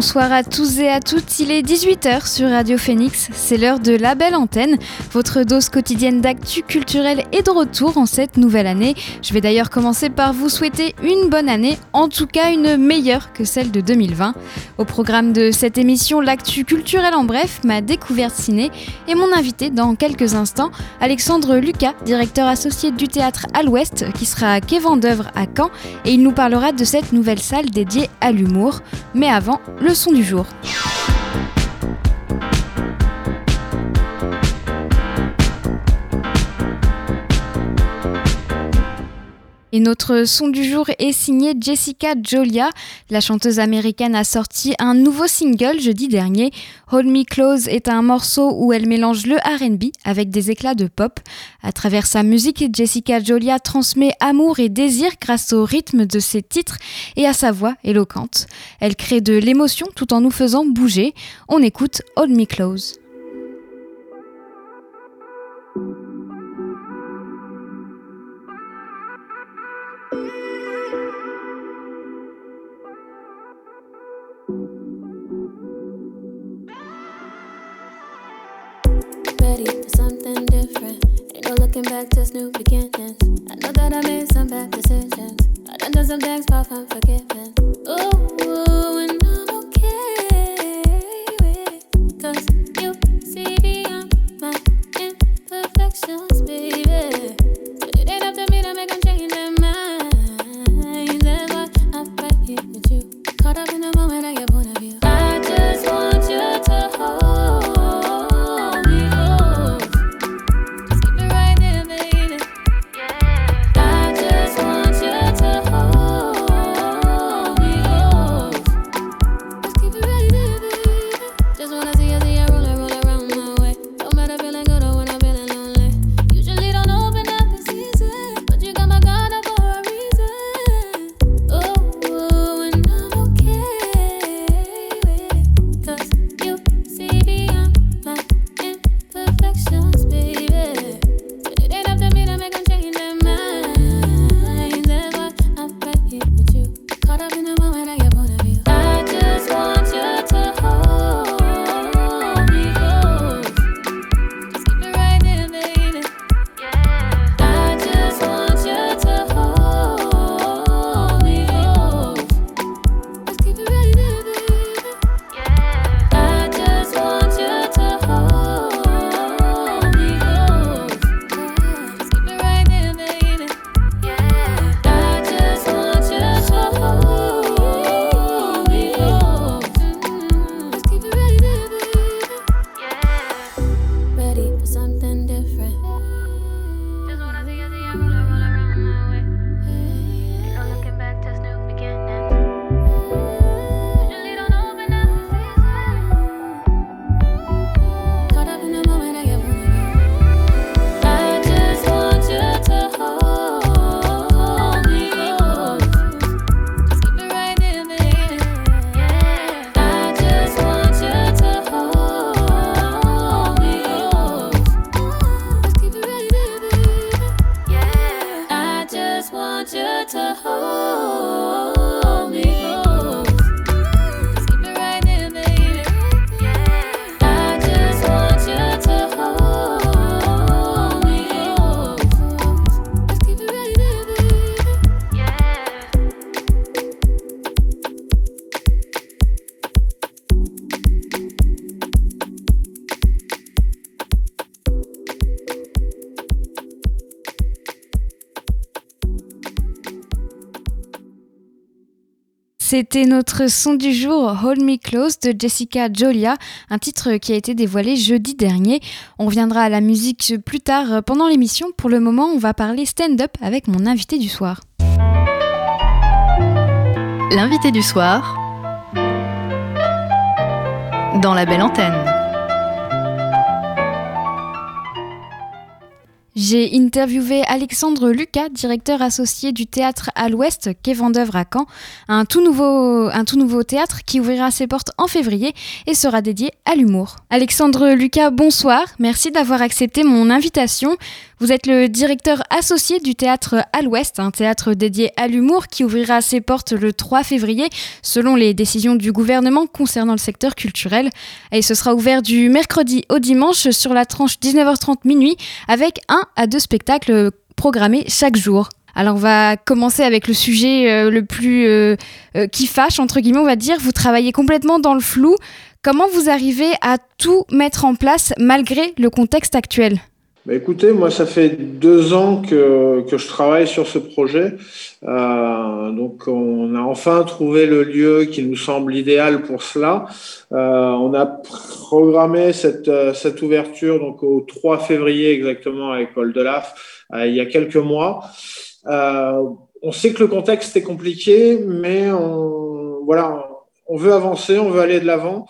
Bonsoir à tous et à toutes, il est 18h sur Radio Phoenix, c'est l'heure de la belle antenne. Votre dose quotidienne d'actu culturel est de retour en cette nouvelle année. Je vais d'ailleurs commencer par vous souhaiter une bonne année, en tout cas une meilleure que celle de 2020. Au programme de cette émission, l'actu culturel en bref, ma découverte ciné et mon invité dans quelques instants, Alexandre Lucas, directeur associé du théâtre à l'Ouest, qui sera à Quai Vendœuvre à Caen et il nous parlera de cette nouvelle salle dédiée à l'humour. Mais avant, le son du jour. Et notre son du jour est signé Jessica Jolia. La chanteuse américaine a sorti un nouveau single jeudi dernier. Hold Me Close est un morceau où elle mélange le RB avec des éclats de pop. À travers sa musique, Jessica Jolia transmet amour et désir grâce au rythme de ses titres et à sa voix éloquente. Elle crée de l'émotion tout en nous faisant bouger. On écoute Hold Me Close. Looking back to new beginnings. I know that I made some bad decisions. I done done some things far from forgiveness. C'était notre son du jour, Hold Me Close de Jessica Jolia, un titre qui a été dévoilé jeudi dernier. On viendra à la musique plus tard pendant l'émission. Pour le moment, on va parler stand-up avec mon invité du soir. L'invité du soir dans la belle antenne. J'ai interviewé Alexandre Lucas, directeur associé du théâtre à l'Ouest, quai Vendœuvre à Caen, un tout nouveau théâtre qui ouvrira ses portes en février et sera dédié à l'humour. Alexandre Lucas, bonsoir, merci d'avoir accepté mon invitation. Vous êtes le directeur associé du théâtre à l'Ouest, un théâtre dédié à l'humour qui ouvrira ses portes le 3 février selon les décisions du gouvernement concernant le secteur culturel. Et ce sera ouvert du mercredi au dimanche sur la tranche 19h30 minuit avec un à deux spectacles programmés chaque jour. Alors on va commencer avec le sujet euh, le plus euh, euh, qui fâche entre guillemets on va dire. Vous travaillez complètement dans le flou. Comment vous arrivez à tout mettre en place malgré le contexte actuel? Bah écoutez, moi, ça fait deux ans que, que je travaille sur ce projet. Euh, donc, on a enfin trouvé le lieu qui nous semble idéal pour cela. Euh, on a programmé cette, cette ouverture donc au 3 février exactement avec Paul Delaf euh, il y a quelques mois. Euh, on sait que le contexte est compliqué, mais on, voilà, on veut avancer, on veut aller de l'avant.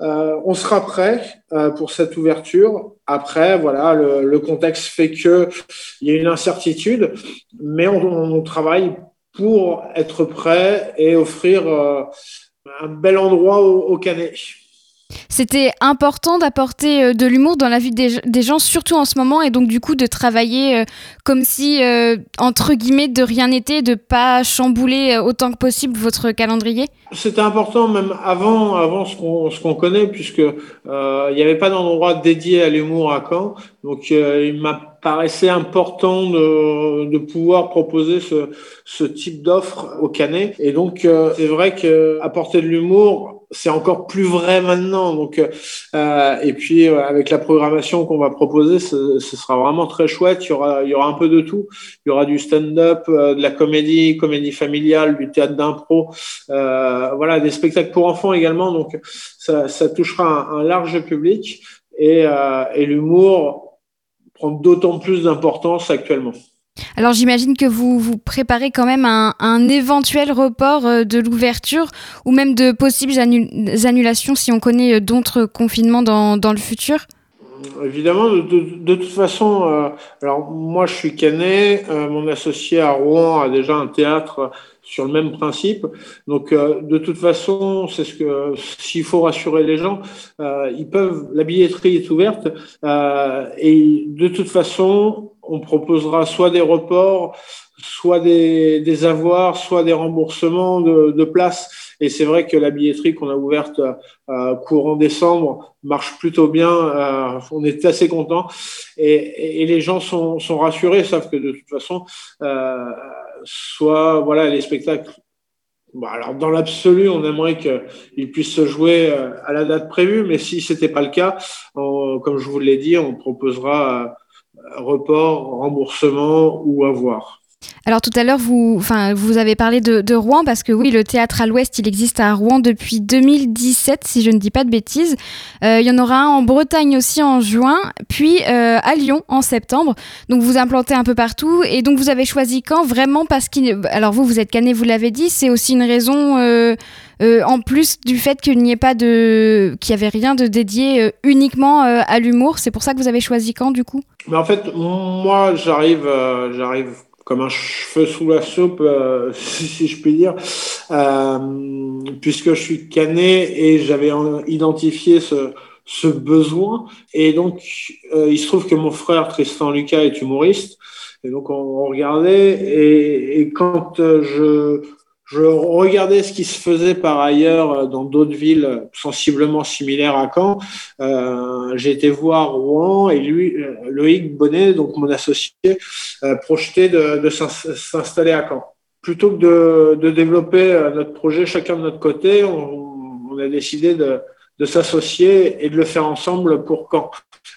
Euh, on sera prêt euh, pour cette ouverture. Après, voilà, le, contexte fait que il y a une incertitude, mais on, travaille pour être prêt et offrir euh, un bel endroit au, au Canet. C'était important d'apporter euh, de l'humour dans la vie des, gens, surtout en ce moment, et donc du coup de travailler euh, comme si, euh, entre guillemets, de rien n'était, de pas chambouler autant que possible votre calendrier C'était important même avant, avant ce qu'on connaît, puisque il n'y avait pas d'endroit dédié à l'humour à Caen. Donc il m'a paraissait important de, pouvoir proposer ce, ce type d'offre au Canet. Et donc, c'est vrai qu'apporter de l'humour, c'est encore plus vrai maintenant. Donc, euh, et puis euh, avec la programmation qu'on va proposer, ce, ce, sera vraiment très chouette. Il y aura, il y aura un peu de tout. Il y aura du stand-up, euh, de la comédie, comédie familiale, du théâtre d'impro, euh, voilà, des spectacles pour enfants également. Donc, ça, ça touchera un, large public et, euh, et l'humour prend d'autant plus d'importance actuellement. Alors j'imagine que vous vous préparez quand même un, un éventuel report euh, de l'ouverture ou même de possibles annulations si on connaît euh, d'autres confinements dans, dans, le futur? Évidemment, de, toute façon, euh, alors moi je suis canet, mon associé à Rouen a déjà un théâtre sur le même principe. Donc, euh, de toute façon, c'est ce que s'il faut rassurer les gens, euh, ils peuvent. La billetterie est ouverte euh, et de toute façon, on proposera soit des reports, soit des, des avoirs, soit des remboursements de, de places. Et c'est vrai que la billetterie qu'on a ouverte euh, courant décembre marche plutôt bien. Euh, on est assez content et, et, les gens sont, sont rassurés, savent que de toute façon. Euh, soit voilà les spectacles. Alors dans l'absolu, on aimerait qu'ils puissent se jouer euh, à la date prévue, mais si c'était pas le cas, comme je vous l'ai dit, on proposera euh, report, remboursement ou avoir. Alors tout à l'heure, vous, avez parlé de, Rouen parce que oui, le théâtre à l'Ouest, il existe à Rouen depuis 2017, si je ne dis pas de bêtises. Euh, il y en aura un en Bretagne aussi en juin, puis euh, à Lyon en septembre. Donc vous implantez un peu partout et donc vous avez choisi quand vraiment parce qu'il, alors vous, vous êtes canet, vous l'avez dit, c'est aussi une raison. Euh, en plus du fait qu'il n'y ait pas de, qu'il y avait rien de dédié uniquement à l'humour, c'est pour ça que vous avez choisi quand du coup? Mais en fait, moi, j'arrive, j'arrive comme un cheveu sous la soupe, euh, si, je puis dire, euh, puisque je suis cané et j'avais identifié ce, ce besoin. Et donc, euh, il se trouve que mon frère Tristan Lucas est humoriste. Et donc, on, on regardait. Et, et quand je je regardais ce qui se faisait par ailleurs euh, dans d'autres villes sensiblement similaires à Caen. Euh, j'ai été voir Rouen et lui, euh, Loïc Bonnet, donc mon associé, euh, projetait de, s'installer à Caen. Plutôt que de, développer euh, notre projet chacun de notre côté, on, a décidé de s'associer et de le faire ensemble pour Caen.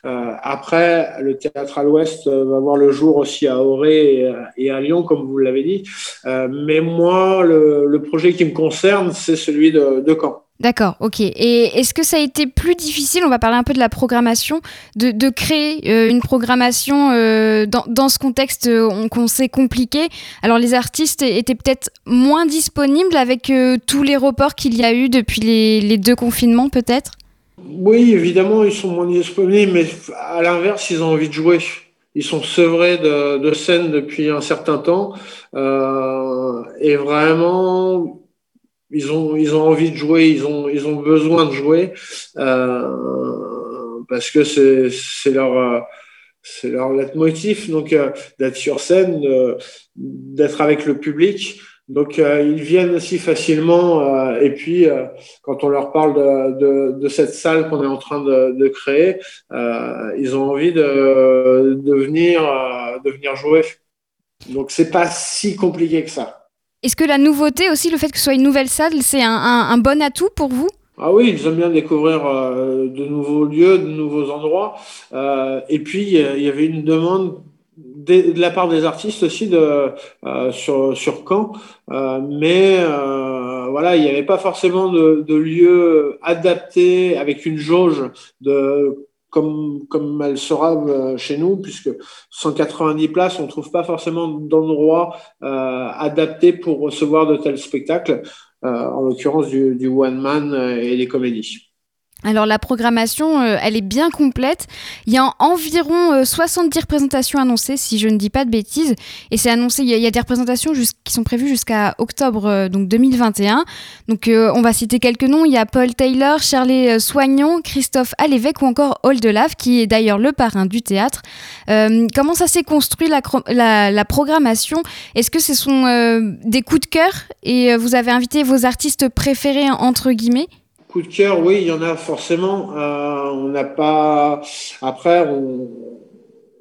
Euh, après, le théâtre à l'Ouest euh, va voir le jour aussi à Auray et, à Lyon, comme vous l'avez dit. Euh, mais moi, le, projet qui me concerne, c'est celui de, Caen. D'accord, ok. Et est-ce que ça a été plus difficile, on va parler un peu de la programmation, de, créer euh, une programmation euh, dans, ce contexte euh, qu'on sait compliqué? Alors les artistes étaient peut-être moins disponibles avec tous les reports qu'il y a eu depuis les deux confinements peut-être? Oui, évidemment, ils sont moins disponibles, mais à l'inverse, ils ont envie de jouer. ils sont sevrés de, de scène depuis un certain temps euh, et vraiment ils ont ils ont envie de jouer, ils ont ils ont besoin de jouer euh, parce que c'est leur c'est leur leitmotiv donc euh, d'être sur scène, d'être avec le public. Donc euh, ils viennent aussi facilement euh, et puis euh, quand on leur parle de, de, de cette salle qu'on est en train de, de créer, ils ont envie de, de venir de venir jouer. Donc c'est pas si compliqué que ça. Est-ce que la nouveauté aussi, le fait que ce soit une nouvelle salle, c'est un, un, un bon atout pour vous? Ah oui, ils aiment bien découvrir de nouveaux lieux, de nouveaux endroits. Et puis, il y avait une demande de, la part des artistes aussi de, euh, sur, sur Caen. Euh, mais euh, voilà, il n'y avait pas forcément de, de lieu adapté avec une jauge de comme, comme elle sera euh, chez nous, puisque 190 places, on ne trouve pas forcément d'endroit adapté pour recevoir de tels spectacles. En l'occurrence du, du one man et des comédies. Alors la programmation, euh, elle est bien complète. Il y a environ euh, 70 représentations annoncées, si je ne dis pas de bêtises. Et c'est annoncé, il y, a, des représentations qui sont prévues jusqu'à octobre euh, donc 2021. Donc euh, on va citer quelques noms. Il y a Paul Taylor, Charlie Soignon, Christophe Alévèque ou encore Oldelave, qui est d'ailleurs le parrain du théâtre. Euh, comment ça s'est construit la, programmation? Est-ce que ce sont euh, des coups de cœur? Et vous avez invité vos artistes préférés entre guillemets? Coup de cœur, oui, il y en a forcément. Euh, on n'a pas. Après, on,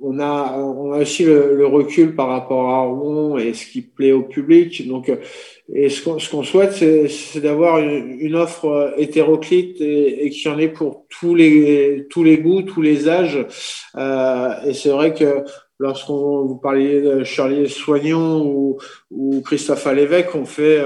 on, a, on a aussi le, le, recul par rapport à Rouen et ce qui plaît au public. Donc, et ce qu'on, souhaite, c'est, d'avoir une, une, offre hétéroclite et, et en ait pour tous les, tous les goûts, tous les âges. Euh, et c'est vrai que lorsqu'on vous parliez de Charlie Soignon ou, ou Christophe Alévèque, on fait,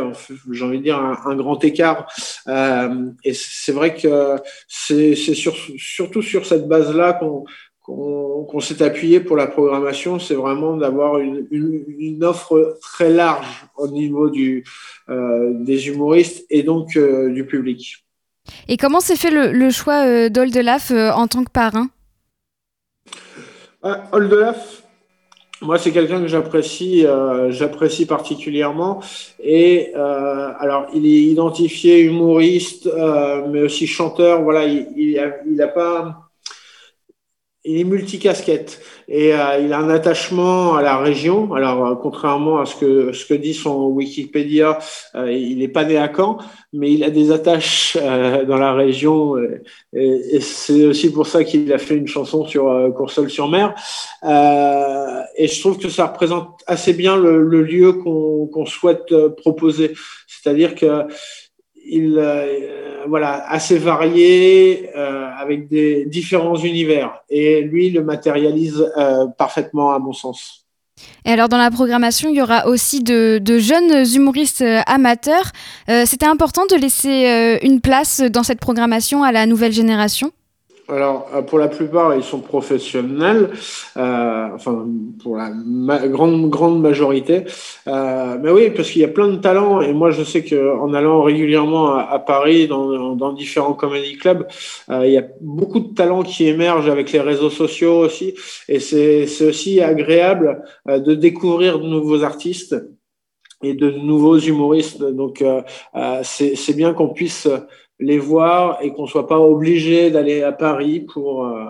j'ai envie de dire, un, un grand écart. Euh, et c'est vrai que c'est, c'est sur, surtout sur cette base-là qu'on, s'est appuyé pour la programmation, c'est vraiment d'avoir une, une, une, offre très large au niveau du, euh, des humoristes et donc euh, du public. Et comment s'est fait le, le choix d'Oldelaf en tant que parrain? Oldelaf, moi, c'est quelqu'un que j'apprécie, euh, j'apprécie particulièrement. Et euh, alors, il est identifié humoriste, euh, mais aussi chanteur. Voilà, il, il, il pas, il est multicasquette et euh, il a un attachement à la région. Alors, euh, contrairement à ce que ce que dit son Wikipédia, euh, il n'est pas né à Caen, mais il a des attaches euh, dans la région. Et, et c'est aussi pour ça qu'il a fait une chanson sur euh, Courseul-sur-Mer. Euh, et je trouve que ça représente assez bien le, le lieu qu'on qu'on souhaite proposer. C'est-à-dire que il euh, voilà assez varié euh, avec des différents univers et lui le matérialise euh, parfaitement à mon sens. Et alors dans la programmation, il y aura aussi de, jeunes humoristes amateurs. Euh, C'était important de laisser une place dans cette programmation à la nouvelle génération? Alors, euh, pour la plupart, ils sont professionnels, euh, enfin, pour la ma grande, grande majorité. Euh, mais oui, parce qu'il y a plein de talents. Et moi, je sais qu'en allant régulièrement à, à Paris, dans, dans, différents comedy clubs, euh, il y a beaucoup de talents qui émergent avec les réseaux sociaux aussi. Et c'est aussi agréable euh, de découvrir de nouveaux artistes et de nouveaux humoristes. Donc, euh, c'est bien qu'on puisse les voir et qu'on soit pas obligé d'aller à Paris pour euh,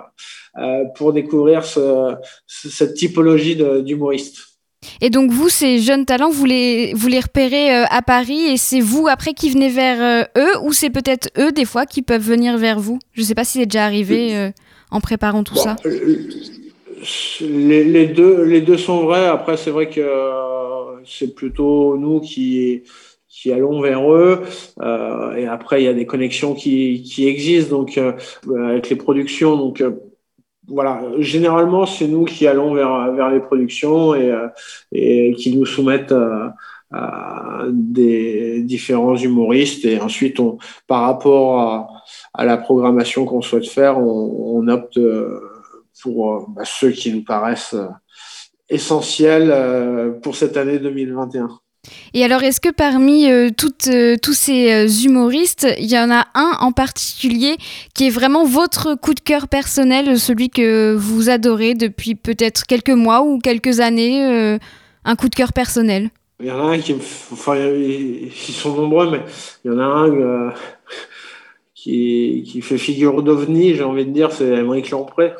euh, pour découvrir ce, cette typologie d'humoriste. Et donc vous, ces jeunes talents, vous les, vous les repérez euh, à Paris et c'est vous après qui venez vers eux ou c'est peut-être eux des fois qui peuvent venir vers vous? Je ne sais pas si c'est déjà arrivé euh, en préparant tout bon, ça. Les, les, deux, les deux sont vrais. Après, c'est vrai que c'est plutôt nous qui qui allons vers eux. Euh, et après, il y a des connexions qui, qui existent donc euh, avec les productions. Donc euh, voilà, généralement, c'est nous qui allons vers, vers les productions et, et qui nous soumettent à des différents humoristes. Et ensuite, on, par rapport à, la programmation qu'on souhaite faire, on, on opte pour bah, ceux qui nous paraissent essentiels pour cette année 2021. Et alors, est-ce que parmi euh, euh, tous ces euh, humoristes, il y en a un en particulier qui est vraiment votre coup de cœur personnel, celui que vous adorez depuis peut-être quelques mois ou quelques années, un coup de cœur personnel? Il y en a un qui me. Enfin, ils sont nombreux, mais il y en a un qui, fait figure d'ovni, j'ai envie de dire, c'est Émeric Lampré.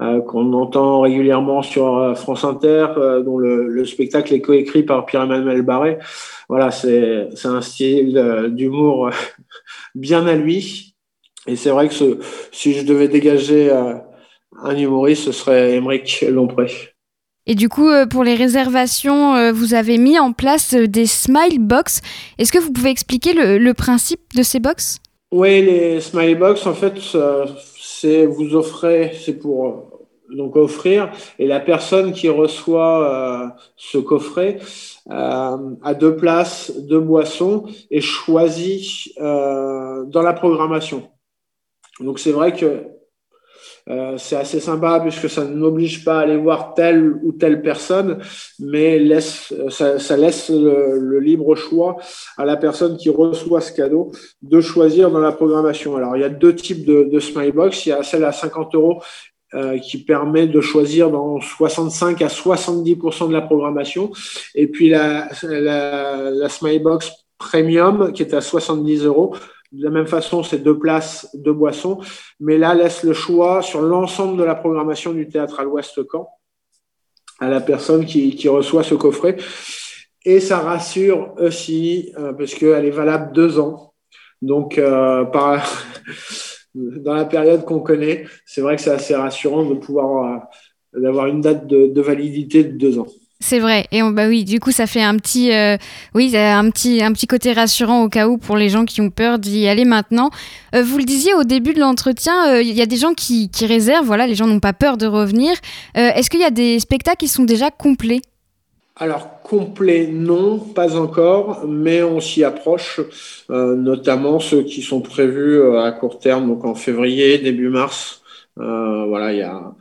Euh, qu'on entend régulièrement sur euh, France Inter, euh, dont le, le, spectacle est coécrit par Pierre-Emmanuel Barré. Voilà, c'est un style d'humour bien à lui. Et c'est vrai que ce, si je devais dégager un humoriste, ce serait Émeric Lompré. Et du coup, pour les réservations, vous avez mis en place des smile box. Est-ce que vous pouvez expliquer le, le principe de ces box? Oui, les smile box, en fait, c'est vous offrez, c'est pour euh, donc offrir, et la personne qui reçoit euh, ce coffret euh, a deux places, deux boissons et choisit dans la programmation. Donc c'est vrai que euh, c'est assez sympa puisque ça n'oblige pas à aller voir telle ou telle personne, mais laisse, ça, ça laisse le, le, libre choix à la personne qui reçoit ce cadeau de choisir dans la programmation. Alors, il y a deux types de, de Smilebox. Il y a celle à 50 euros euh, qui permet de choisir dans 65 à 70% de la programmation. Et puis la, la, la Smilebox Premium qui est à 70 euros de la même façon, c'est deux places, deux boissons, mais là laisse le choix sur l'ensemble de la programmation du théâtre à l'Ouest Caen à la personne qui, reçoit ce coffret. Et ça rassure aussi, euh, parce qu'elle est valable deux ans. Donc, euh, dans la période qu'on connaît, c'est vrai que c'est assez rassurant de pouvoir euh, d'avoir une date de validité de deux ans. C'est vrai. Et bah oui, du coup, ça fait un petit, euh, oui, un petit, un petit côté rassurant au cas où pour les gens qui ont peur d'y aller maintenant. Euh, vous le disiez au début de l'entretien, euh, il y a des gens qui, réservent. Voilà, les gens n'ont pas peur de revenir. Est-ce qu'il y a des spectacles qui sont déjà complets? Alors, complet, non, pas encore, mais on s'y approche, notamment ceux qui sont prévus à court terme, donc en février, début mars. voilà, il y a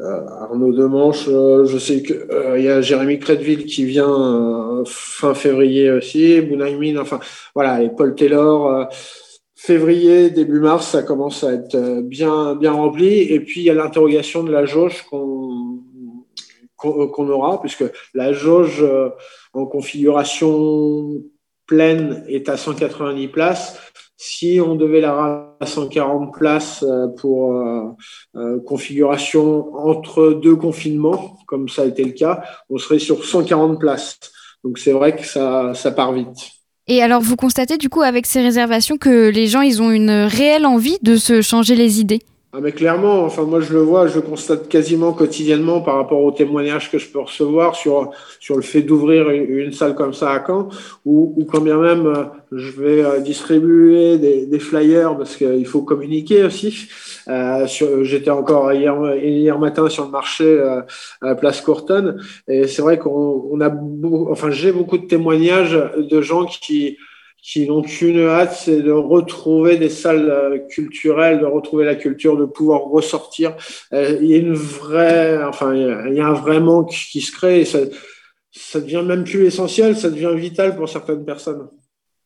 Arnaud Demanche, euh, je sais qu'il euh, y a Jérémy Crédville qui vient fin février aussi, Bounaïmin, enfin voilà, et Paul Taylor février, début mars, ça commence à être bien, bien rempli. Et puis, il y a l'interrogation de la jauge qu'on aura, puisque la jauge en configuration pleine est à 190 places. Si on devait la 140 places euh, pour euh, euh, configuration entre deux confinements, comme ça a été le cas, on serait sur 140 places. Donc c'est vrai que ça, ça part vite. Et alors vous constatez du coup avec ces réservations que les gens ils ont une réelle envie de se changer les idées? Ah mais clairement, enfin moi je le vois, je le constate quasiment quotidiennement par rapport aux témoignages que je peux recevoir sur sur le fait d'ouvrir une, salle comme ça à Caen, ou, ou quand bien même euh, je vais euh, distribuer des, des flyers parce qu'il faut communiquer aussi. Euh, J'étais encore hier hier matin sur le marché euh, à Place Courton et c'est vrai qu'on on a, enfin j'ai beaucoup de témoignages de gens qui qui n'ont qu'une hâte, c'est de retrouver des salles euh, culturelles, de retrouver la culture, de pouvoir ressortir. Euh, il y a une vraie, enfin, il y a un vrai manque qui se crée et ça, ça devient même plus essentiel, ça devient vital pour certaines personnes.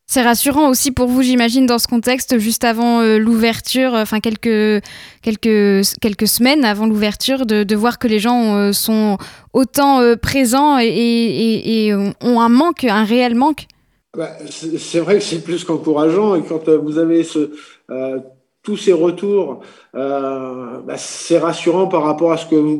C'est rassurant aussi pour vous, j'imagine, dans ce contexte, juste avant euh, l'ouverture, enfin quelques, quelques, quelques semaines avant l'ouverture, de, voir que les gens sont autant présents et, ont un manque, un réel manque. Bah, c'est vrai que c'est plus qu'encourageant et quand euh, vous avez ce, euh, tous ces retours, euh, bah, c'est rassurant par rapport à ce que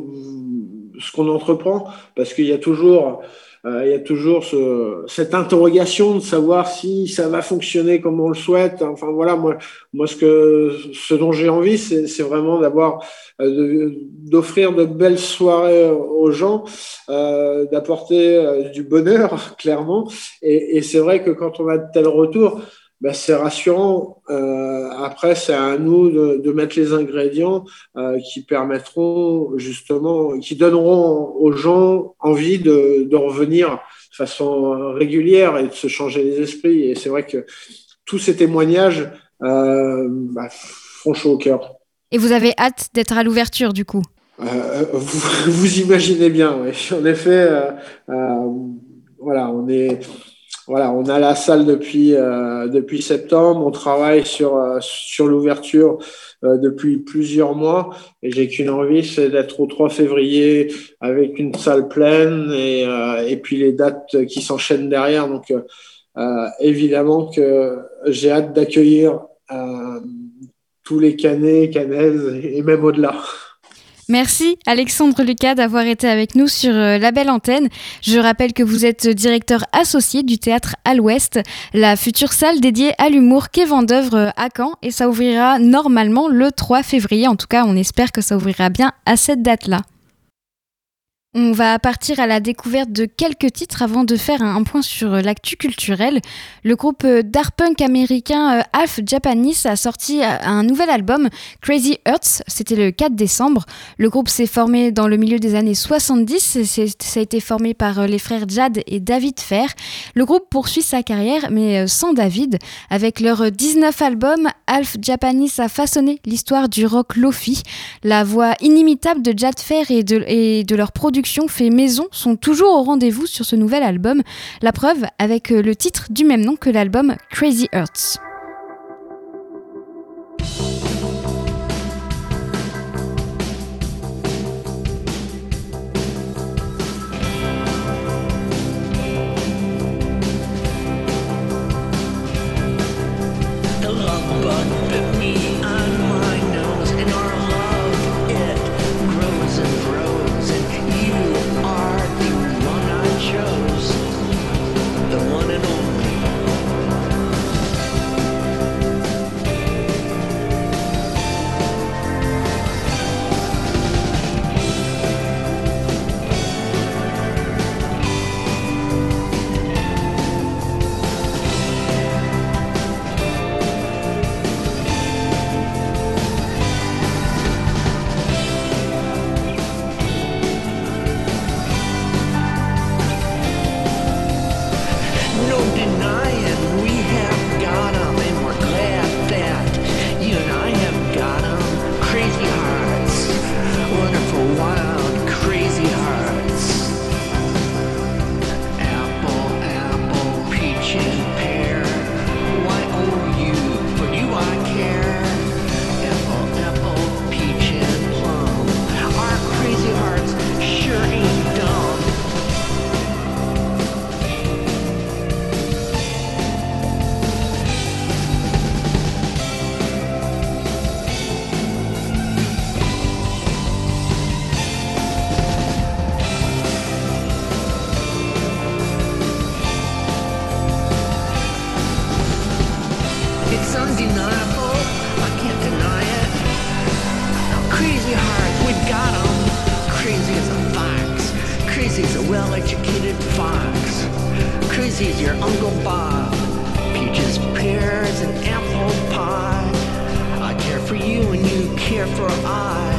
ce qu'on entreprend parce qu'il y a toujours il y a toujours ce, cette interrogation de savoir si ça va fonctionner comme on le souhaite. Enfin voilà, moi, moi ce que ce dont j'ai envie, c'est vraiment d'avoir euh, d'offrir de, belles soirées aux gens, euh, d'apporter euh, du bonheur clairement. Et, et c'est vrai que quand on a de tels retours, ben, c'est rassurant. Euh, après, c'est à nous de, de, mettre les ingrédients euh, qui permettront justement, qui donneront aux gens envie de, de, revenir de façon régulière et de se changer les esprits. Et c'est vrai que tous ces témoignages euh, bah, font chaud au cœur. Et vous avez hâte d'être à l'ouverture du coup? Vous, vous, imaginez bien, oui. En effet, voilà, on est voilà, on a la salle depuis, euh, depuis septembre. On travaille sur, euh, sur l'ouverture euh, depuis plusieurs mois. Et j'ai qu'une envie, c'est d'être au 3 février avec une salle pleine et, et puis les dates qui s'enchaînent derrière. Donc, évidemment que j'ai hâte d'accueillir tous les canets, canaises et même au-delà. Merci Alexandre Lucas d'avoir été avec nous sur euh, la belle antenne. Je rappelle que vous êtes directeur associé du théâtre à l'Ouest, la future salle dédiée à l'humour qu'est Vendœuvre euh, à Caen et ça ouvrira normalement le 3 février. En tout cas, on espère que ça ouvrira bien à cette date-là. On va partir à la découverte de quelques titres avant de faire un point sur l'actu culturel. Le groupe d'art punk américain euh, Half Japanese a sorti euh, un nouvel album, Crazy Earths, c'était le 4 décembre. Le groupe s'est formé dans le milieu des années 70, ça a été formé par euh, les frères Jad et David Fair. Le groupe poursuit sa carrière, mais sans David. Avec leurs 19 albums, Half Japanese a façonné l'histoire du rock lofi. La voix inimitable de Jad Fair et de, et de leur production fait maison sont toujours au rendez-vous sur ce nouvel album. La preuve avec euh, le titre du même nom que l'album Crazy Earths. for I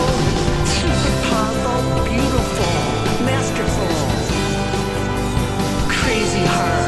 powerful, super powerful, beautiful, masterful, crazy hard.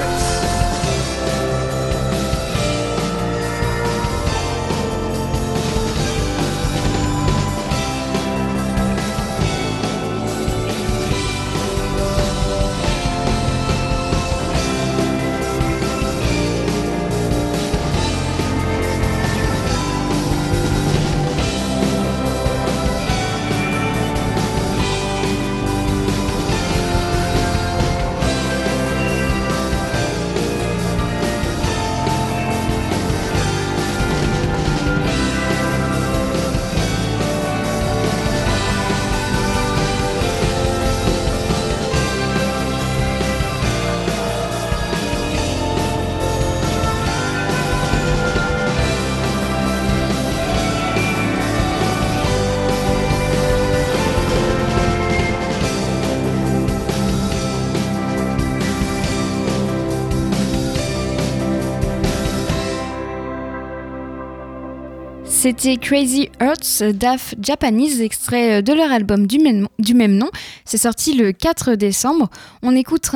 C'était Crazy Earths d'Af Japanese, extrait de leur album du même, du même nom. C'est sorti le 4 décembre. On écoute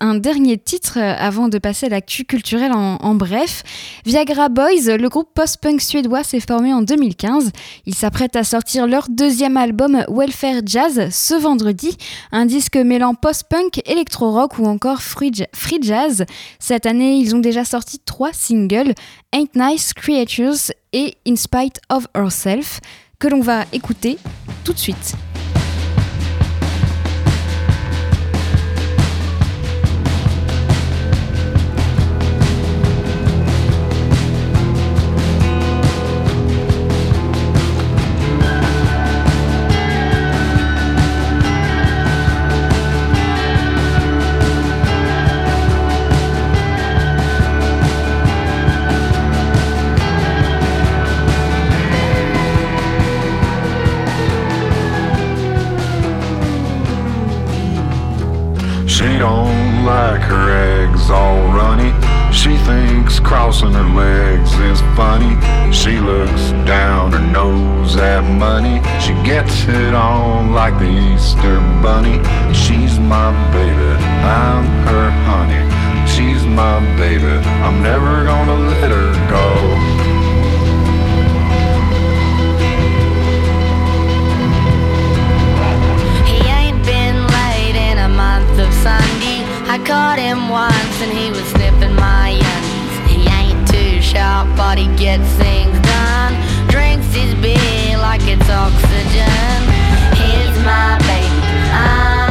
un, dernier titre avant de passer à l'actu culturelle en, en, bref. Viagra Boys, le groupe post-punk suédois, s'est formé en 2015. Ils s'apprêtent à sortir leur deuxième album Welfare Jazz ce vendredi, un disque mêlant post-punk, électro-rock ou encore free, free jazz. Cette année, ils ont déjà sorti trois singles, Ain't Nice Creatures et In Spite of Herself, que l'on va écouter tout de suite. Crossing her legs is funny. She looks down her nose at money. She gets it on like the Easter bunny. She's my baby, I'm her honey. She's my baby, I'm never gonna let her go. He ain't been late in a month of Sunday. I caught him once and he was sharp, but he gets things done. Drinks his beer like it's oxygen. He's my baby, I'm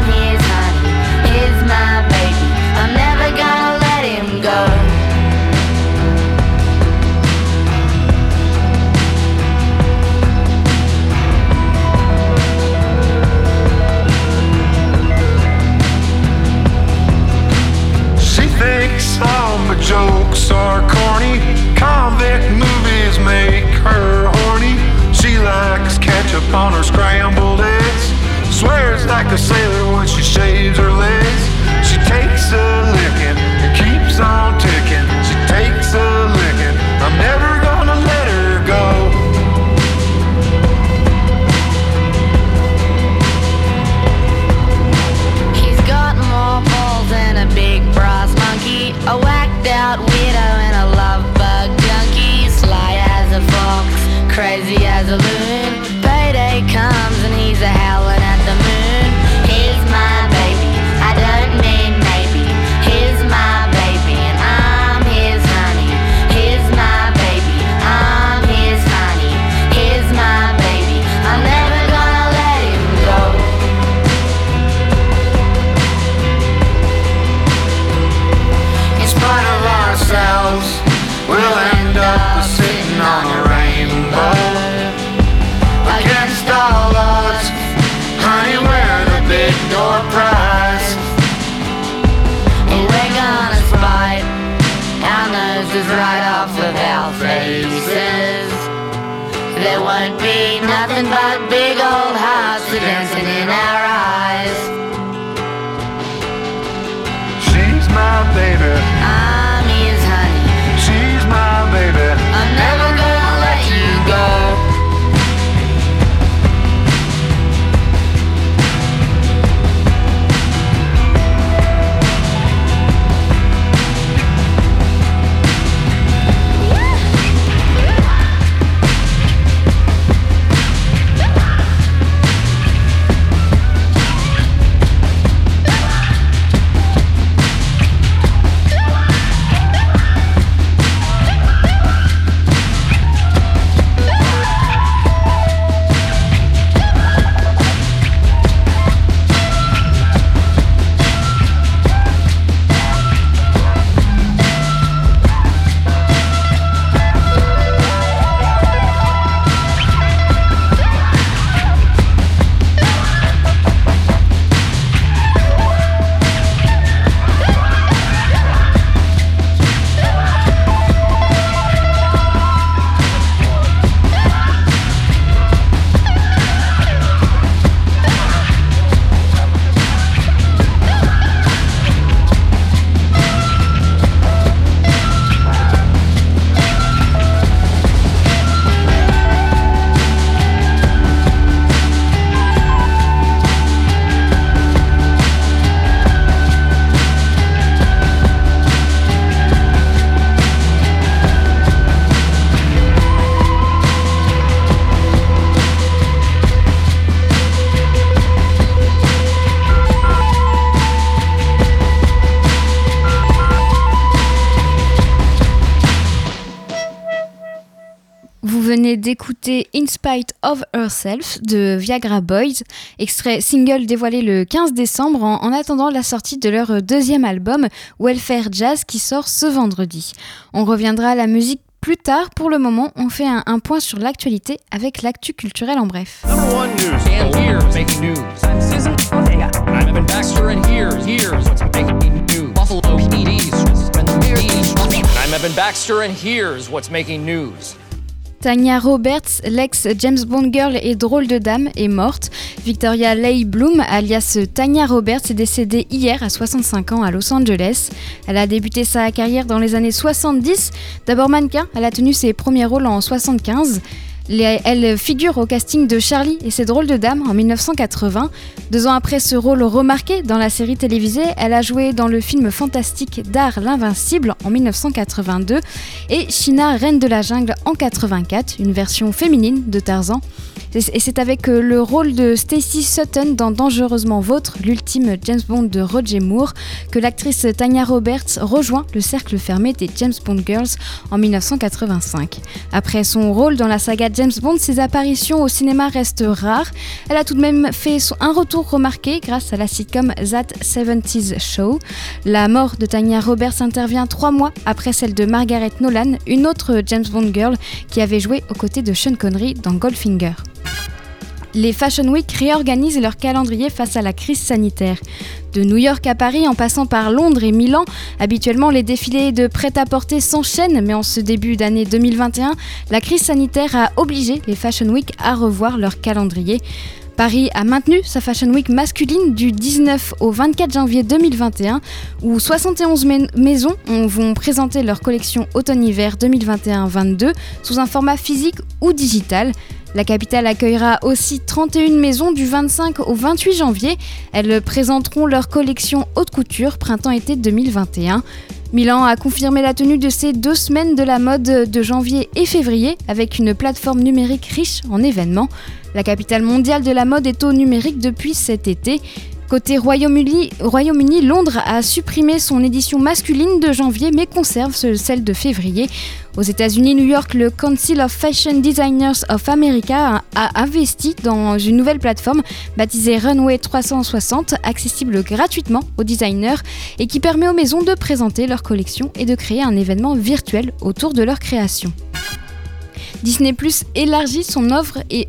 d'écouter In Spite of Herself de Viagra Boys, extrait single dévoilé le 15 décembre en, attendant la sortie de leur deuxième album Welfare Jazz qui sort ce vendredi. On reviendra à la musique plus tard, pour le moment, on fait un, point sur l'actualité avec l'actu culturel en bref. Evan Baxter, and here's what's making news. Tanya Roberts, l'ex James Bond girl et drôle de dame, est morte. Victoria Leigh Bloom, alias Tanya Roberts, est décédée hier à 65 ans à Los Angeles. Elle a débuté sa carrière dans les années 70. D'abord mannequin, elle a tenu ses premiers rôles en 75. Elle figure au casting de Charlie et ses drôles de dames en 1980. Deux ans après ce rôle remarqué dans la série télévisée, elle a joué dans le film fantastique d'art L'Invincible en 1982 et China, Reine de la Jungle en 84, une version féminine de Tarzan. Et c'est avec euh, le rôle de Stacy Sutton dans Dangereusement Vôtre, l'ultime James Bond de Roger Moore, que l'actrice Tanya Roberts rejoint le cercle fermé des James Bond Girls en 1985. Après son rôle dans la saga James Bond, ses apparitions au cinéma restent rares. Elle a tout de même fait un retour remarqué grâce à la sitcom That 70s Show. La mort de Tanya Roberts intervient trois mois après celle de Margaret Nolan, une autre James Bond girl qui avait joué aux côtés de Sean Connery dans Goldfinger. Les Fashion Week réorganisent leur calendrier face à la crise sanitaire. De New York à Paris en passant par Londres et Milan, habituellement les défilés de prêt-à-porter s'enchaînent, mais en ce début d'année 2021, la crise sanitaire a obligé les Fashion Week à revoir leur calendrier. Paris a maintenu sa Fashion Week masculine du 19 au 24 janvier 2021, où 71 maisons vont présenter leur collection automne-hiver 2021-22 sous un format physique ou digital. La capitale accueillera aussi 31 maisons du 25 au 28 janvier. Elles présenteront leur collection haute couture printemps-été 2021. Milan a confirmé la tenue de ces deux semaines de la mode de janvier et février avec une plateforme numérique riche en événements. La capitale mondiale de la mode est au numérique depuis cet été. Côté Royaume-Uni, Londres a supprimé son édition masculine de janvier mais conserve celle de février. Aux États-Unis, New York, le Council of Fashion Designers of America a investi dans une nouvelle plateforme baptisée Runway 360, accessible gratuitement aux designers et qui permet aux maisons de présenter leur collection et de créer un événement virtuel autour de leur création. Disney Plus élargit son offre, et,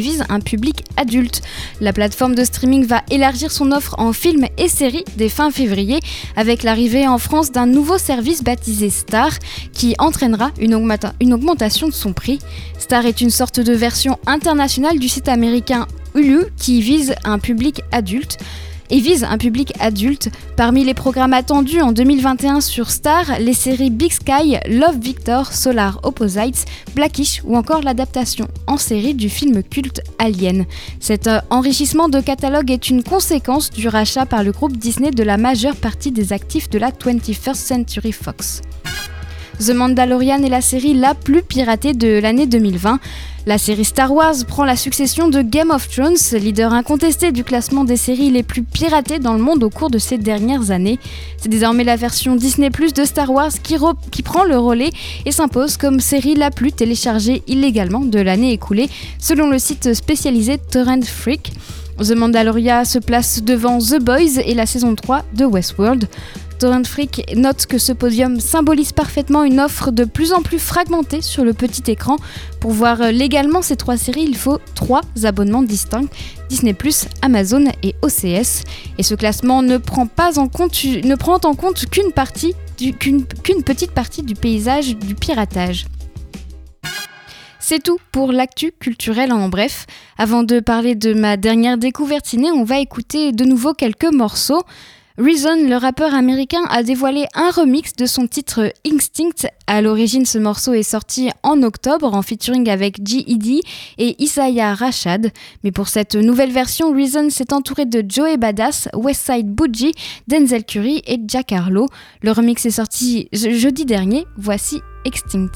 vise un public adulte. La plateforme de streaming va élargir son offre en films et séries dès fin février avec l'arrivée en France d'un nouveau service baptisé Star qui entraînera une, une augmentation de son prix. Star est une sorte de version internationale du site américain Hulu qui vise un public adulte et vise un public adulte. Parmi les programmes attendus en 2021 sur Star, les séries Big Sky, Love Victor, Solar Opposites, Blackish ou encore l'adaptation en série du film culte Alien. Cet euh, enrichissement de catalogue est une conséquence du rachat par le groupe Disney de la majeure partie des actifs de la 21st Century Fox. The Mandalorian est la série la plus piratée de l'année 2020. La série Star Wars prend la succession de Game of Thrones, leader incontesté du classement des séries les plus piratées dans le monde au cours de ces dernières années. C'est désormais la version Disney Plus de Star Wars qui, qui prend le relais et s'impose comme série la plus téléchargée illégalement de l'année écoulée, selon le site spécialisé Torrent Freak. The Mandalorian se place devant The Boys et la saison 3 de Westworld. Torrent Freak note que ce podium symbolise parfaitement une offre de plus en plus fragmentée sur le petit écran. Pour voir légalement ces trois séries, il faut trois abonnements distincts Disney+, Amazon et OCS. Et ce classement ne prend, pas en compte, ne prend en compte qu'une partie qu'une petite partie du paysage du piratage. C'est tout pour l'actu culturel en bref. Avant de parler de ma dernière découverte ciné, on va écouter de nouveau quelques morceaux. Reason, le rappeur américain, a dévoilé un remix de son titre Instinct. À l'origine, ce morceau est sorti en octobre en featuring avec G.E.D. et Isaiah Rashad. Mais pour cette nouvelle version, Reason s'est entouré de Joey Badass, Westside Bougie, Denzel Curry et Jack Harlow. Le remix est sorti jeudi dernier. Voici Extinct.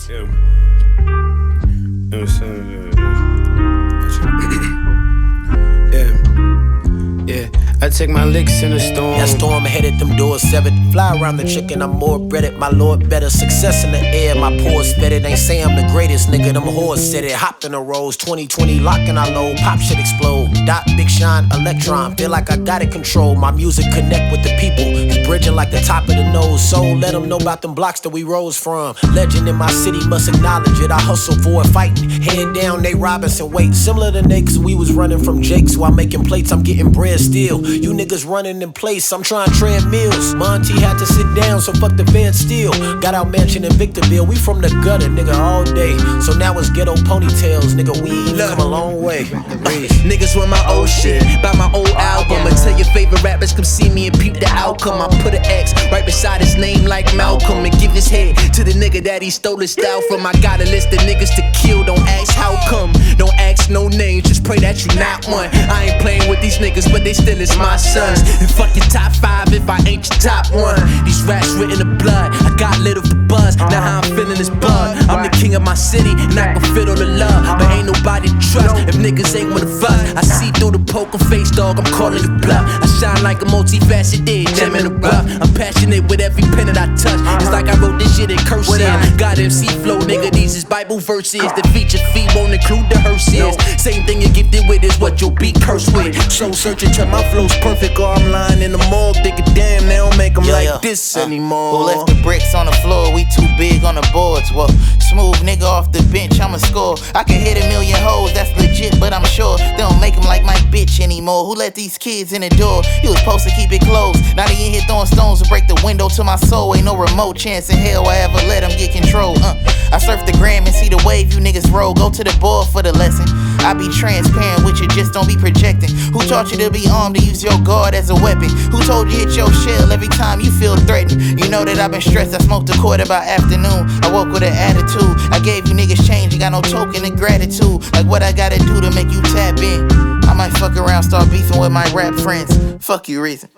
Take my licks in a storm. That storm headed them doors severed. Fly around the chicken, I'm more breaded. My lord better. Success in the air, my pores fed. it. Ain't say I'm the greatest, nigga. Them whores said it. Hopped in the rolls, 2020 locking I low. Pop shit explode. Dot, big shine, electron. Feel like I got it controlled. My music connect with the people. It's bridging like the top of the nose. So let them know about them blocks that we rose from. Legend in my city must acknowledge it. I hustle for it, fighting. Hand down, they Robinson weight. Similar to Nate, we was running from Jake's while making plates. I'm getting bread still. You niggas running in place. I'm trying treadmills. Monty had to sit down, so fuck the van still. Got out mansion in Victorville. We from the gutter, nigga, all day. So now it's ghetto ponytails, nigga. We come a long way. Niggas want my old shit, buy my old album, and tell your favorite rappers come see me and peep the outcome. I put an X right beside his name like Malcolm and give his head to the nigga that he stole his style from. I got a list of niggas to kill, don't ask how come. Don't ask no names, just pray that you not one. I ain't playing with these niggas, but they still is my sons. And fuck your top five if I ain't your top one. These raps written in blood, I got lit off the buzz. Now how I'm feeling is bud. I'm the king of my city, and I can fit all the love, but ain't nobody to trust if niggas ain't with of us. I see through the poker face, dog. I'm calling you bluff. I shine like a multifaceted gem in the rough. I'm passionate with every pen that I touch. It's like I wrote this shit in cursive. Got MC flow, nigga. These is Bible verses. The feature fee won't include the hearses. Same thing you're gifted with is what you'll be cursed with. Soul searching till my flow's perfect, or I'm lying in the morgue. Thinking, damn, they don't make them Yeah, like yeah. this Uh, anymore. Who left the bricks on the floor? We too big on the boards. Well, smooth nigga off the bench, I'ma score. I can hit a million hoes, that's legit, but I'm sure they don't make them like my bitch anymore. Who let these kids in the door? You was supposed to keep it closed. Now they in here throwing stones to break the window to my soul. Ain't no remote chance in hell I ever let them get control. Uh, I surf the gram and see the wave you niggas roll. Go to the board for the lesson. I be transparent with you, just don't be projecting. Who taught you to be armed to use your guard as a weapon? Who told you hit your shell every time you feel threatened? You know that I've been stressed. I smoked a quarter by afternoon. I woke with an attitude. I gave you niggas change. You got no token of gratitude. Like what I gotta do to make you tap in. I might fuck around, start beefing with my rap friends. Fuck you, reason.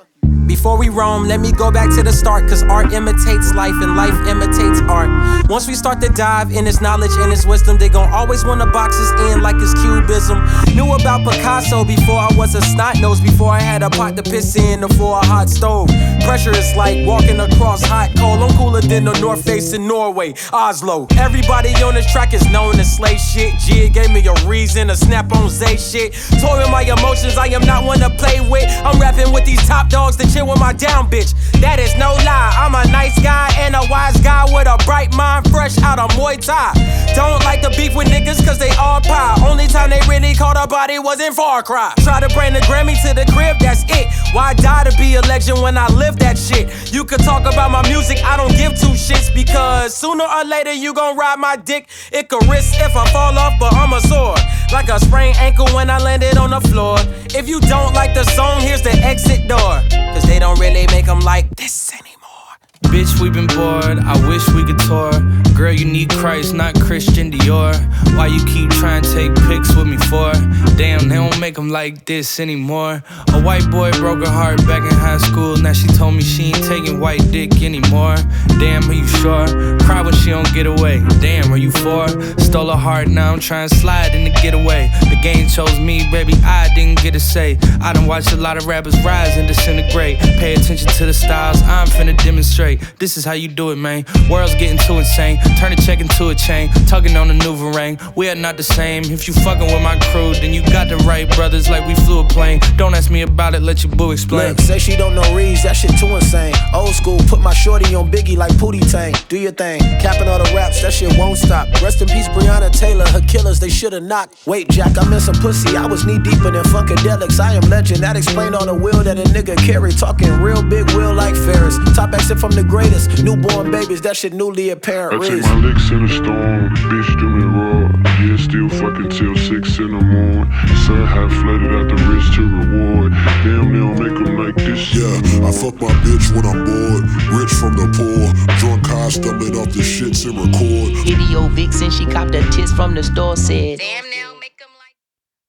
Before we roam, let me go back to the start, cause art imitates life and life imitates art. Once we start to dive in his knowledge and his wisdom, they gon' always wanna box us in like it's cubism. Knew about Picasso before I was a snot nose, before I had a pot to piss in, before a hot stove. Pressure is like walking across hot coal. I'm cooler than the North Face in Norway, Oslo. Everybody on this track is known to slay shit. G gave me a reason to snap on Zay shit. Toy with my emotions, I am not one to play with. I'm rapping with these top dogs to chill with my down bitch. That is no lie. I'm a nice guy and a wise guy with a bright mind, fresh out of Muay Thai. Don't like to beef with niggas cause they all pie. Only time they really caught a body was in Far Cry. Try to bring the Grammy to the crib, that's it. Why die to be a legend when I live that shit? You could talk about my music, I don't give two shits because sooner or later you gon' ride my dick. It could risk if I fall off, but I'm a sword. Like a sprained ankle when I landed on the floor. If you don't like the song, here's the exit door. Cause they don't really make them like this anymore. Bitch, we been bored. I wish we could tour. Girl, you need Christ, not Christian Dior. Why you keep trying to take pics with me for? Damn, they don't make them like this anymore. A white boy broke her heart back in high school. Now she told me she ain't taking white dick anymore. Damn, are you sure? Cry when she don't get away. Damn, are you for? Stole her heart, now I'm trying to slide in the getaway. The game chose me, baby, I didn't get a say. I done watched a lot of rappers rise and disintegrate. Pay attention to the styles, I'm finna demonstrate. This is how you do it, man. World's getting too insane. Turn a check into a chain, tugging on the new ring. We are not the same. If you fucking with my crew, then you got the right brothers like we flew a plane. Don't ask me about it, let your boo explain. Look, say she don't know Reeds, that shit too insane. Old school, put my shorty on Biggie like Pootie Tang. Do your thing, capping all the raps, that shit won't stop. Rest in peace, Breonna Taylor, her killers, they should've knocked. Wait, Jack, I miss some pussy, I was knee deeper than Funkadelics. I am legend, that explained all the will that a nigga carry. Talking real big will like Ferris. Top exit from the greatest, newborn babies, that shit newly apparent. I take my licks in the storm, bitch do me raw. Yeah, still fucking till six in the morning. Sun half flooded out the rich to reward. Damn, they don't make them like this. Yeah, I fuck my bitch when I'm bored. Rich from the poor. Drunk high, stumbling off the shits and record. Idio Vixen, she copped a tis from the store, said.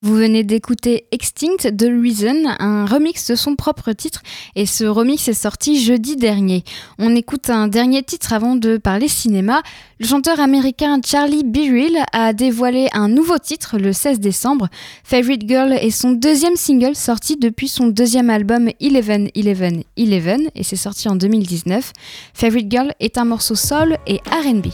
Vous venez d'écouter Extinct de Reason, un remix de son propre titre, et ce remix est sorti jeudi dernier. On écoute un dernier titre avant de parler cinéma. Le chanteur américain Charlie Beerill a dévoilé un nouveau titre le 16 décembre. Favorite Girl est son deuxième single sorti depuis son deuxième album Eleven Eleven Eleven, et c'est sorti en 2019. Favorite Girl est un morceau soul et R&B.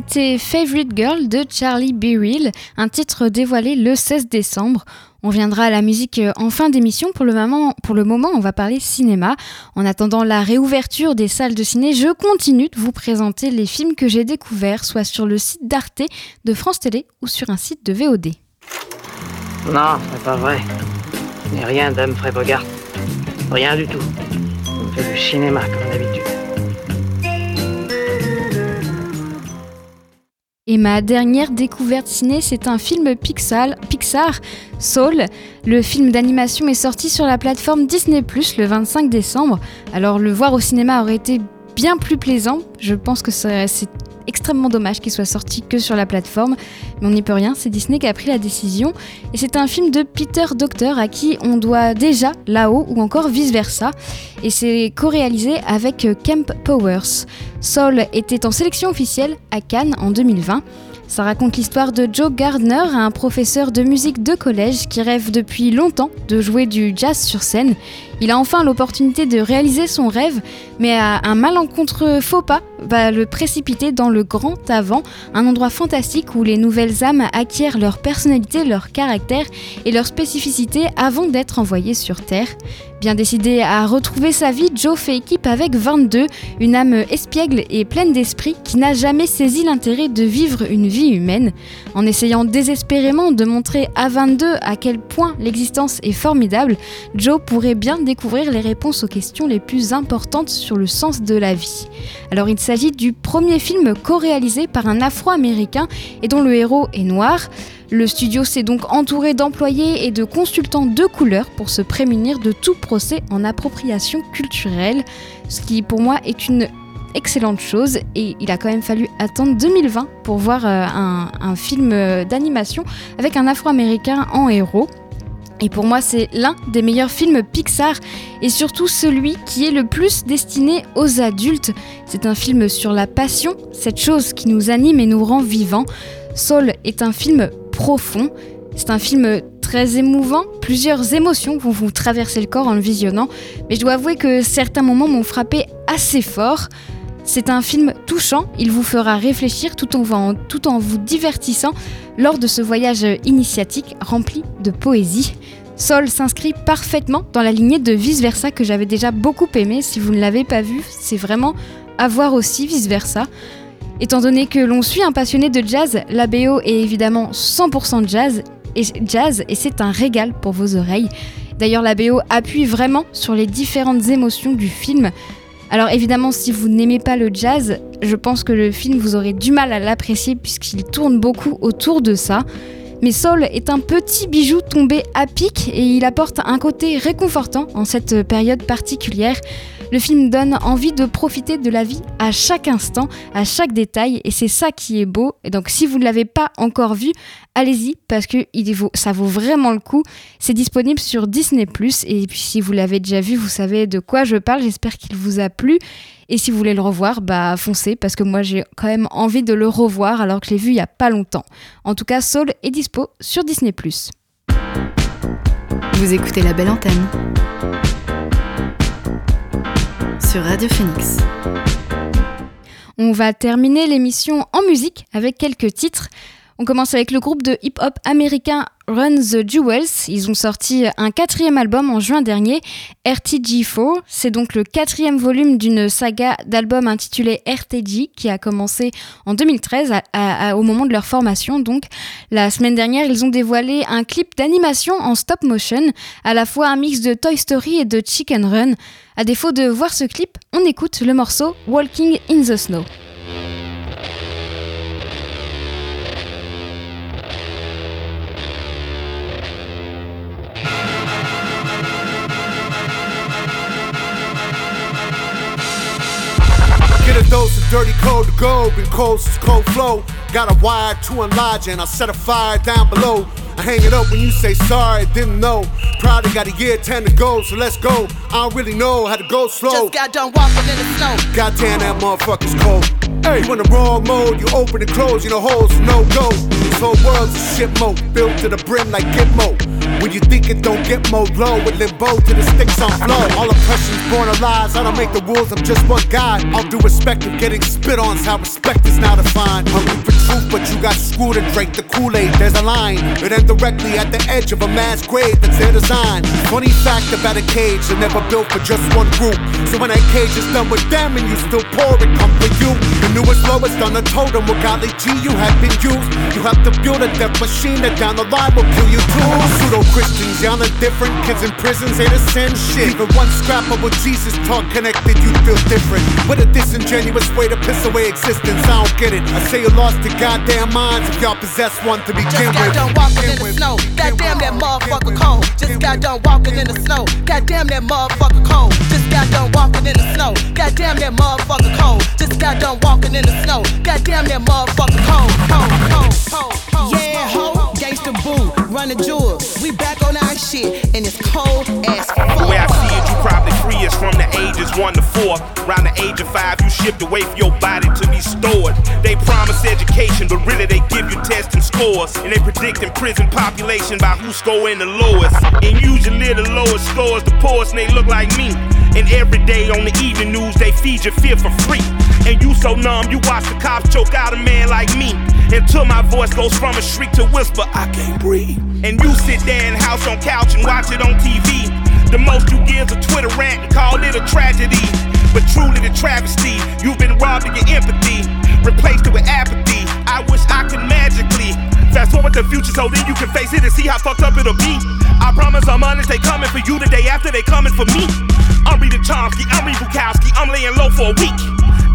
C'était Favorite Girl de Charlie Beryl, un titre dévoilé le 16 décembre. On viendra à la musique euh, en fin d'émission. Pour le, moment, pour le moment, on va parler cinéma. En attendant la réouverture des salles de ciné, je continue de vous présenter les films que j'ai découverts, soit sur le site d'Arte, de France Télé ou sur un site de VOD. Non, c'est pas vrai. Mais rien d'Humphrey Bogart. Rien du tout. On fait du cinéma comme d'habitude. Et ma dernière découverte ciné, c'est un film Pixar, Pixar, Soul. Le film d'animation est sorti sur la plateforme Disney Plus le 25 décembre. Alors le voir au cinéma aurait été bien plus plaisant. Je pense que c'est extrêmement dommage qu'il soit sorti que sur la plateforme, mais on n'y peut rien, c'est Disney qui a pris la décision. Et c'est un film de Peter Docter à qui on doit déjà là-haut ou encore vice-versa. Et c'est co-réalisé avec Kemp Powers. Soul était en sélection officielle à Cannes en 2020. Ça raconte l'histoire de Joe Gardner, un professeur de musique de collège qui rêve depuis longtemps de jouer du jazz sur scène. Il a enfin l'opportunité de réaliser son rêve, mais un malencontreux faux pas va le précipiter dans le grand avant, un endroit fantastique où les nouvelles âmes acquièrent leur personnalité, leur caractère et leur spécificité avant d'être envoyées sur Terre. Bien décidé à retrouver sa vie, Joe fait équipe avec 22, une âme espiègle et pleine d'esprit qui n'a jamais saisi l'intérêt de vivre une vie humaine. En essayant désespérément de montrer à 22 à quel point l'existence est formidable, Joe pourrait bien découvrir les réponses aux questions les plus importantes sur le sens de la vie. Alors il s'agit du premier film co-réalisé par un Afro-Américain et dont le héros est noir. Le studio s'est donc entouré d'employés et de consultants de couleur pour se prémunir de tout procès en appropriation culturelle, ce qui pour moi est une excellente chose et il a quand même fallu attendre 2020 pour voir euh, un, un film euh, d'animation avec un afro-américain en héros. Et pour moi, c'est l'un des meilleurs films Pixar et surtout celui qui est le plus destiné aux adultes. C'est un film sur la passion, cette chose qui nous anime et nous rend vivants. Soul est un film profond. C'est un film très émouvant. Plusieurs émotions vont vous traverser le corps en le visionnant. Mais je dois avouer que certains moments m'ont frappé assez fort. C'est un film touchant, il vous fera réfléchir tout en, vous divertissant lors de ce voyage initiatique rempli de poésie. Sol s'inscrit parfaitement dans la lignée de Vice Versa que j'avais déjà beaucoup aimé. Si vous ne l'avez pas vu, c'est vraiment à voir aussi Vice Versa. Étant donné que l'on suit un passionné de jazz, la BO est évidemment 100% jazz et, jazz et c'est un régal pour vos oreilles. D'ailleurs, la BO appuie vraiment sur les différentes émotions du film. Alors évidemment, si vous n'aimez pas le jazz, je pense que le film vous aurez du mal à l'apprécier puisqu'il tourne beaucoup autour de ça. Mais Soul est un petit bijou tombé à pic et il apporte un côté réconfortant en cette période particulière. Le film donne envie de profiter de la vie à chaque instant, à chaque détail, et c'est ça qui est beau. Et donc, si vous ne l'avez pas encore vu, allez-y parce que ça vaut vraiment le coup. C'est disponible sur Disney et puis si vous l'avez déjà vu, vous savez de quoi je parle. J'espère qu'il vous a plu. Et si vous voulez le revoir, bah foncez parce que moi j'ai quand même envie de le revoir alors que je l'ai vu il y a pas longtemps. En tout cas, Soul est dispo sur Disney Vous écoutez la belle antenne sur Radio Phoenix. On va terminer l'émission en musique avec quelques titres. On commence avec le groupe de hip-hop américain Run the Jewels. Ils ont sorti un quatrième album en juin dernier, RTG4. C'est donc le quatrième volume d'une saga d'albums intitulé RTG qui a commencé en 2013 au moment de leur formation. Donc la semaine dernière, ils ont dévoilé un clip d'animation en stop motion, à la fois un mix de Toy Story et de Chicken Run. À défaut de voir ce clip, on écoute le morceau Walking in the Snow. Dirty cold to go, been cold since cold flow. Got a wire to enlarge and I set a fire down below. I hang it up when you say sorry, didn't know. Probably got a year 10 to go, so let's go. I don't really know how to go slow. Just got done walking in the snow. Goddamn, that motherfucker's cold. Hey, when the wrong mode, you open and close, you know holes, no go. This whole world's a shit mode, built to the brim like Gitmo. When you think it don't get more low, with limbo to the sticks on flow. All oppression's born of lies. I don't make the rules, I'm just one guy. All due respect of getting spit on's how respect is now defined. Hungry for truth, but you got screwed and drank the Kool-Aid. There's a line. It ends directly at the edge of a mass grave that's their design. Funny fact about a cage, they're never built for just one group. So when that cage is done with them and you still pour it, come for you. The newest lowest on the totem, what golly G you have been used. You have to build a death machine that down the line will kill you too. Pseudo Christians, y'all are different. Kids in prisons ain't the same shit. Even one scrap of what Jesus taught connected, you feel different. What a disingenuous way to piss away existence. I don't get it. I say you lost your goddamn minds if y'all possess one to begin Just got with. done walking in the snow. Goddamn that motherfucker cold. Just got done walking in the snow. Goddamn that motherfucker cold. Just got done walking in the snow. Goddamn that motherfucker cold. Just got done walking in the snow. Goddamn that motherfucker cold. Cold, cold, cold, cold. Yeah, ho, boo, run the jewel. We back on our shit, and it's cold as fuck. The way I see it, you probably free is from the ages one to four. Around the age of five, you shipped away for your body to be stored. They promise education, but really they give you tests and scores. And they predicting prison population by who's score in the lowest. And usually the lowest scores the poorest, and they look like me. And every day on the evening news, they feed your fear for free. And you so numb, you watch the cops choke out a man like me. Until my voice goes from a shriek to whisper, I can't breathe. And you sit there in house on couch and watch it on TV. The most you give is a Twitter rant and call it a tragedy. But truly the travesty, you've been robbed of your empathy, replaced it with apathy. I wish I could magically fast forward the future so then you can face it and see how fucked up it'll be. I promise I'm honest, they coming for you the day after they coming for me. I'm reading Chomsky, I'm reading Bukowski, I'm laying low for a week.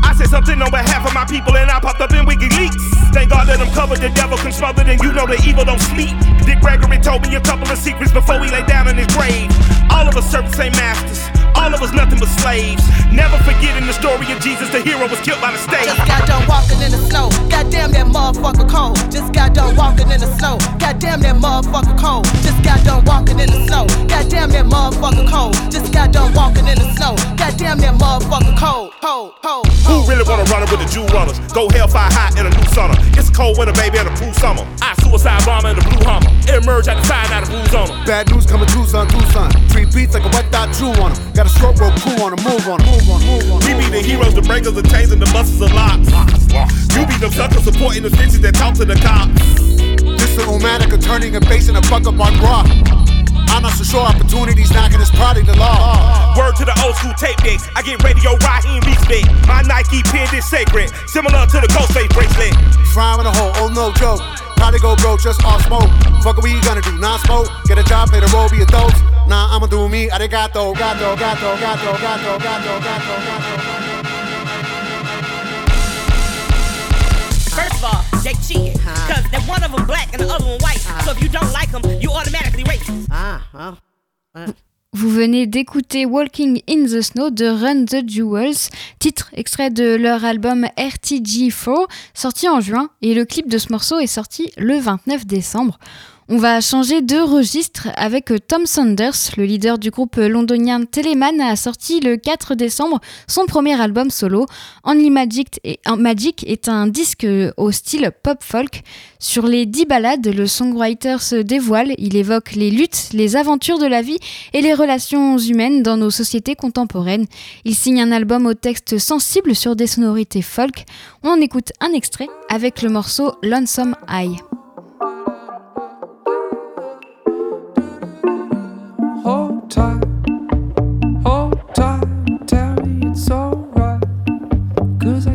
I said something on behalf of my people and I popped up in WikiLeaks. Thank God that I'm covered, the devil can smother, and you know the evil don't sleep. Dick Gregory told me a couple of secrets before he lay down in his grave. All of us serve the same masters, all of us nothing but slaves. Never forgetting the story of Jesus, the hero was killed by the state. Just got done walking in the snow. Goddamn that motherfucker cold. Just got done walking in the snow. Goddamn that motherfucker cold. Just got done walking in the snow. Goddamn that motherfucker cold. Just got done walking in the snow. Goddamn that motherfucker cold. Cold, cold. Who really wanna run it with the Jew runners? Go hellfire hot in a new summer. It's a cold winter, baby, and a cool summer. I suicide bomber in a blue hummer. Emerge at the side, out of blues on 'em. Bad news coming Tucson, Tucson. Three beats like a wet dot chew on 'em. Got a stroke rope cool on 'em, move on 'em. Move on, move on. We be the heroes, the breakers, the chains, and the busters of locks. You be the suckers supporting the stitches that talk to the cops. This is Omanica turning a bass and a fuck up on rock. I'm not so sure opportunities knocking is probably the law. Word to the old school tape decks. I get radio Raheem respect. My Nike pin is sacred, similar to the Ghostface bracelet. Frying in a hole, oh no joke. Probably go broke just off smoke. Fuck what we gonna do, non smoke. Get a job, pay the roll, be adults. Nah, I'ma do me. Arigato, gato, gato, gato, gato, gato, gato, gato. First of all, they cheating. Cause that one of them black and the other one white. So if you don't like them, you automatically racist. Ah. Vous venez d'écouter Walking in the Snow de Run the Jewels, titre extrait de leur album RTG4, sorti en juin, et le clip de ce morceau est sorti le 29 décembre. On va changer de registre avec Tom Saunders, le leader du groupe londonien Teleman, a sorti le 4 décembre son premier album solo. Only Magic est, Magic est un disque au style pop-folk. Sur les 10 ballades, le songwriter se dévoile, il évoque les luttes, les aventures de la vie et les relations humaines dans nos sociétés contemporaines. Il signe un album au texte sensible sur des sonorités folk. On écoute un extrait avec le morceau Lonesome Eye. Hold tight, hold tight, tell me it's alright. Cause I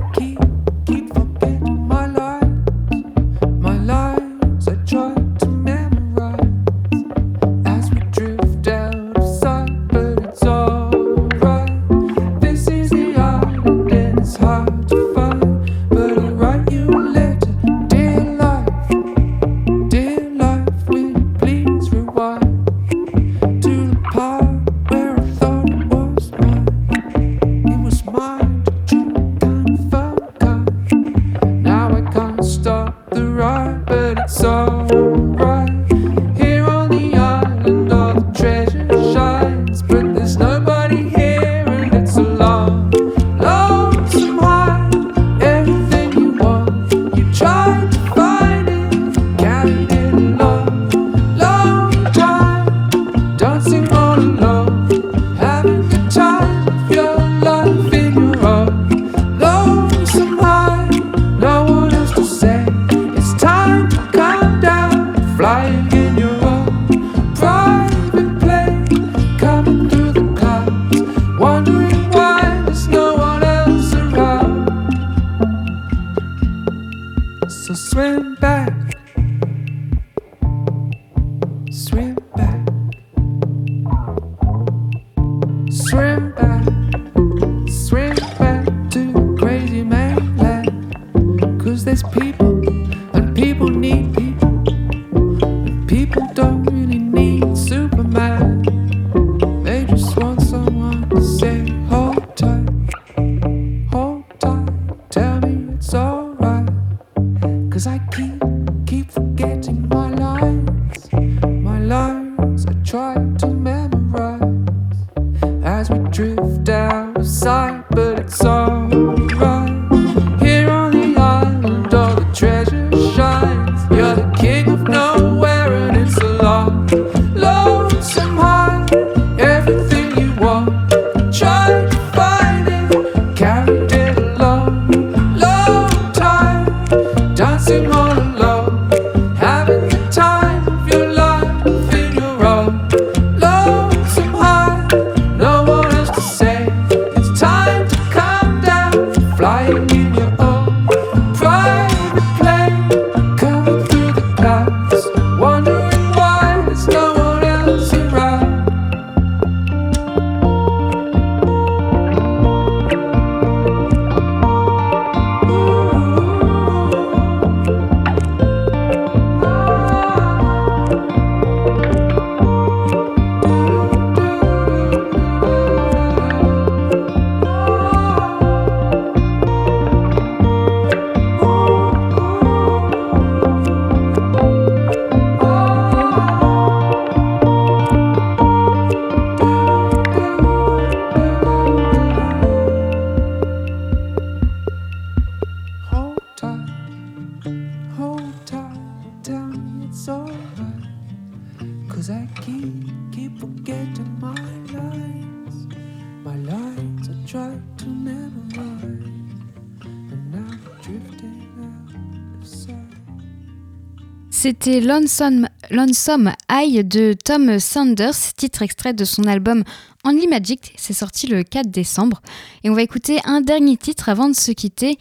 C'était Lonesome, Lonesome Eye de Tom Sanders, titre extrait de son album Only Magic. C'est sorti le 4 décembre. Et on va écouter un dernier titre avant de se quitter.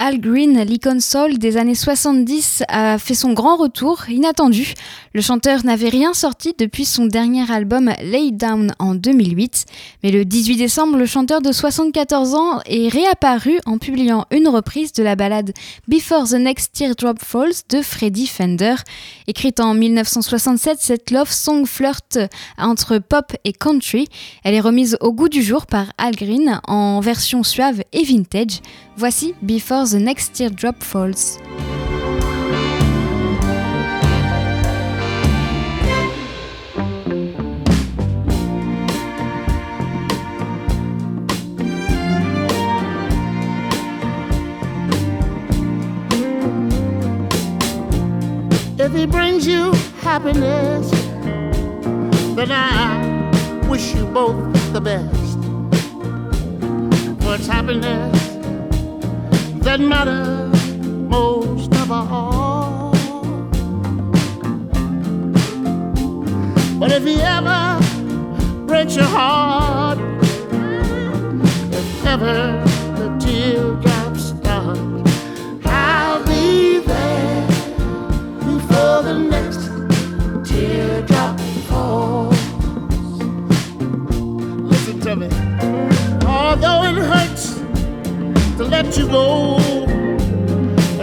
Al Green, l'icon soul des années 70, a fait son grand retour, inattendu. Le chanteur n'avait rien sorti depuis son dernier album Lay Down en 2008, mais le 18 décembre, le chanteur de 74 ans est réapparu en publiant une reprise de la ballade Before the Next Teardrop Falls de Freddie Fender. Écrite en 1967, cette love song flirte entre pop et country. Elle est remise au goût du jour par Al Green en version suave et vintage. Voici Before the Next Teardrop Falls. If he brings you happiness, then I wish you both the best. What's happiness that matters most of all. But if he ever breaks your heart, if ever the teardrops let you go,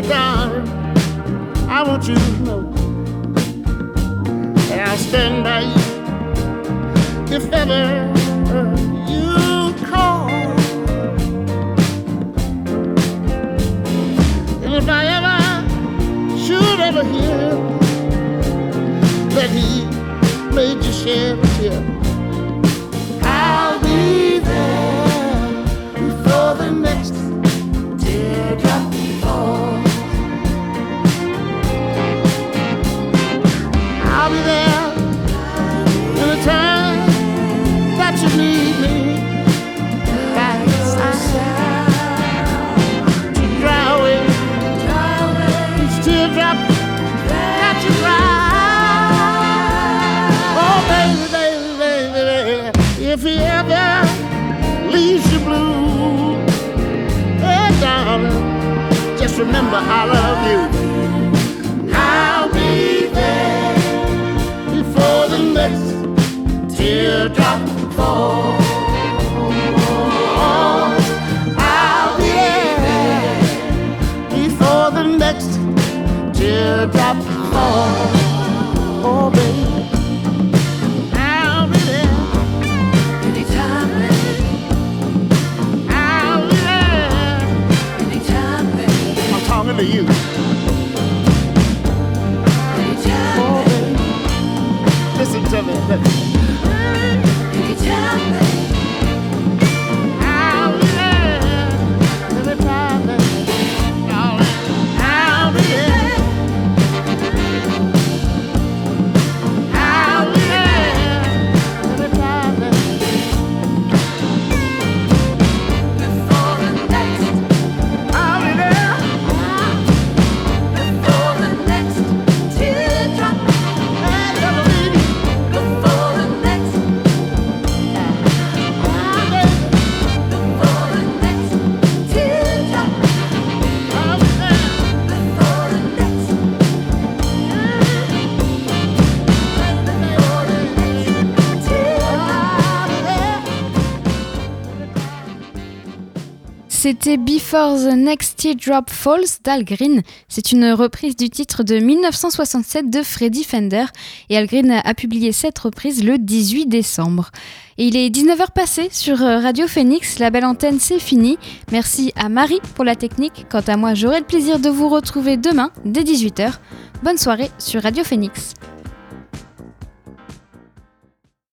darling, I want you to know that I'll stand by you if ever you call. And if I ever should ever hear that he made you shed a tear, I'll be there before the next teardrop remember I love you. I'll be there before the next teardrop falls. I'll be there before the next teardrop falls. C'était Before the Next Teardrop Falls d'Al Green. C'est une reprise du titre de 1967 de Freddie Fender et Al Green a publié cette reprise le 18 décembre. Et il est 19h passé sur euh, Radio Phoenix, la belle antenne c'est fini. Merci à Marie pour la technique. Quant à moi, j'aurai le plaisir de vous retrouver demain dès 18h. Bonne soirée sur Radio Phoenix.